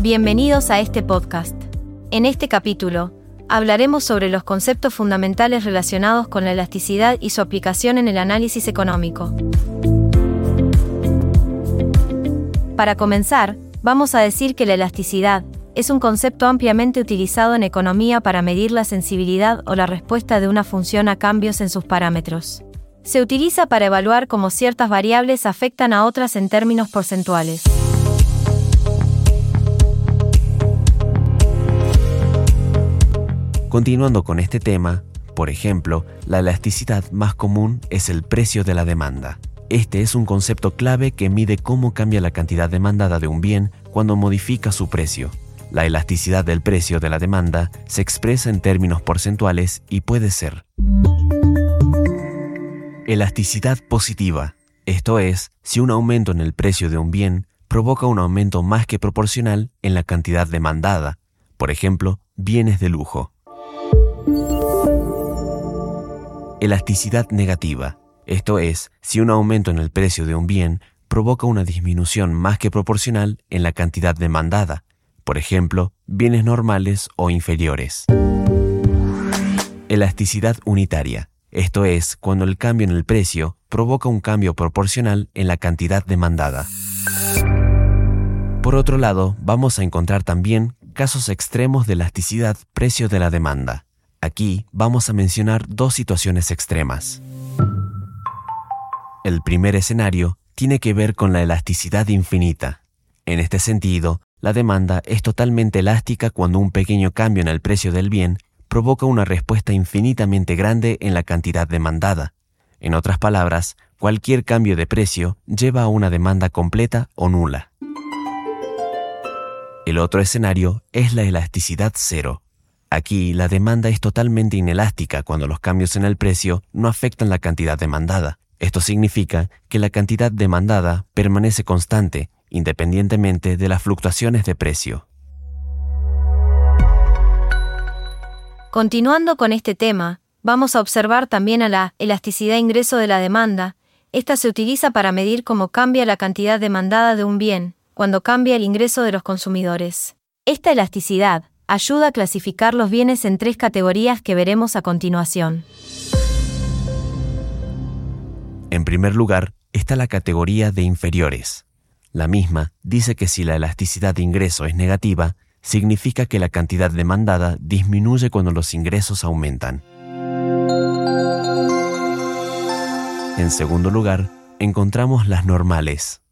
Bienvenidos a este podcast. En este capítulo, hablaremos sobre los conceptos fundamentales relacionados con la elasticidad y su aplicación en el análisis económico. Para comenzar, vamos a decir que la elasticidad es un concepto ampliamente utilizado en economía para medir la sensibilidad o la respuesta de una función a cambios en sus parámetros. Se utiliza para evaluar cómo ciertas variables afectan a otras en términos porcentuales. Continuando con este tema, por ejemplo, la elasticidad más común es el precio de la demanda. Este es un concepto clave que mide cómo cambia la cantidad demandada de un bien cuando modifica su precio. La elasticidad del precio de la demanda se expresa en términos porcentuales y puede ser elasticidad positiva, esto es, si un aumento en el precio de un bien provoca un aumento más que proporcional en la cantidad demandada, por ejemplo, bienes de lujo. Elasticidad negativa. Esto es, si un aumento en el precio de un bien provoca una disminución más que proporcional en la cantidad demandada, por ejemplo, bienes normales o inferiores. Elasticidad unitaria. Esto es, cuando el cambio en el precio provoca un cambio proporcional en la cantidad demandada. Por otro lado, vamos a encontrar también casos extremos de elasticidad precio de la demanda. Aquí vamos a mencionar dos situaciones extremas. El primer escenario tiene que ver con la elasticidad infinita. En este sentido, la demanda es totalmente elástica cuando un pequeño cambio en el precio del bien provoca una respuesta infinitamente grande en la cantidad demandada. En otras palabras, cualquier cambio de precio lleva a una demanda completa o nula. El otro escenario es la elasticidad cero. Aquí la demanda es totalmente inelástica cuando los cambios en el precio no afectan la cantidad demandada. Esto significa que la cantidad demandada permanece constante independientemente de las fluctuaciones de precio. Continuando con este tema, vamos a observar también a la elasticidad ingreso de la demanda. Esta se utiliza para medir cómo cambia la cantidad demandada de un bien cuando cambia el ingreso de los consumidores. Esta elasticidad ayuda a clasificar los bienes en tres categorías que veremos a continuación. En primer lugar, está la categoría de inferiores. La misma dice que si la elasticidad de ingreso es negativa, significa que la cantidad demandada disminuye cuando los ingresos aumentan. En segundo lugar, encontramos las normales.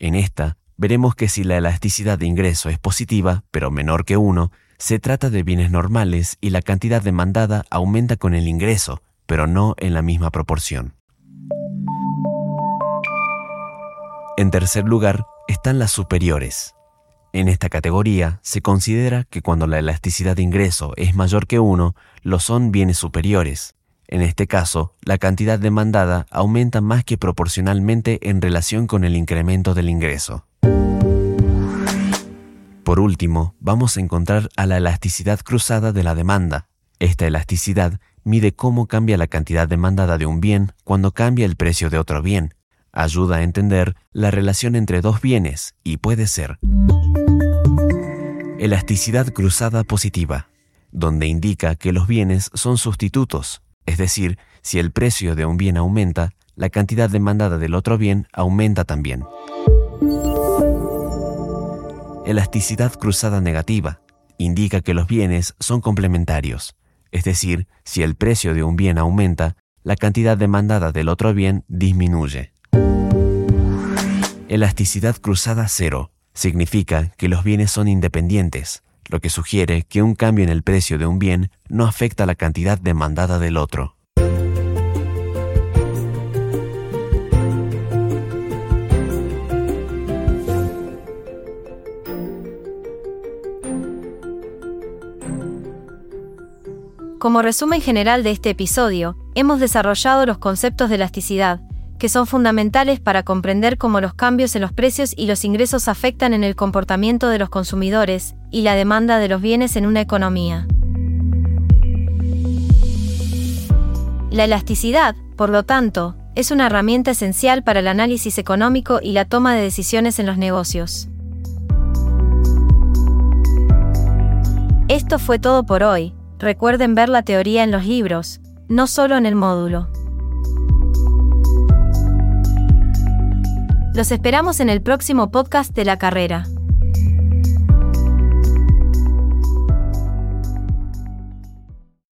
En esta, veremos que si la elasticidad de ingreso es positiva, pero menor que 1, se trata de bienes normales y la cantidad demandada aumenta con el ingreso, pero no en la misma proporción. En tercer lugar están las superiores. En esta categoría se considera que cuando la elasticidad de ingreso es mayor que 1, lo son bienes superiores. En este caso, la cantidad demandada aumenta más que proporcionalmente en relación con el incremento del ingreso. Por último, vamos a encontrar a la elasticidad cruzada de la demanda. Esta elasticidad mide cómo cambia la cantidad demandada de un bien cuando cambia el precio de otro bien. Ayuda a entender la relación entre dos bienes y puede ser elasticidad cruzada positiva, donde indica que los bienes son sustitutos, es decir, si el precio de un bien aumenta, la cantidad demandada del otro bien aumenta también elasticidad cruzada negativa indica que los bienes son complementarios, es decir, si el precio de un bien aumenta, la cantidad demandada del otro bien disminuye. Elasticidad cruzada cero significa que los bienes son independientes, lo que sugiere que un cambio en el precio de un bien no afecta la cantidad demandada del otro. Como resumen general de este episodio, hemos desarrollado los conceptos de elasticidad, que son fundamentales para comprender cómo los cambios en los precios y los ingresos afectan en el comportamiento de los consumidores y la demanda de los bienes en una economía. La elasticidad, por lo tanto, es una herramienta esencial para el análisis económico y la toma de decisiones en los negocios. Esto fue todo por hoy. Recuerden ver la teoría en los libros, no solo en el módulo. Los esperamos en el próximo podcast de la carrera.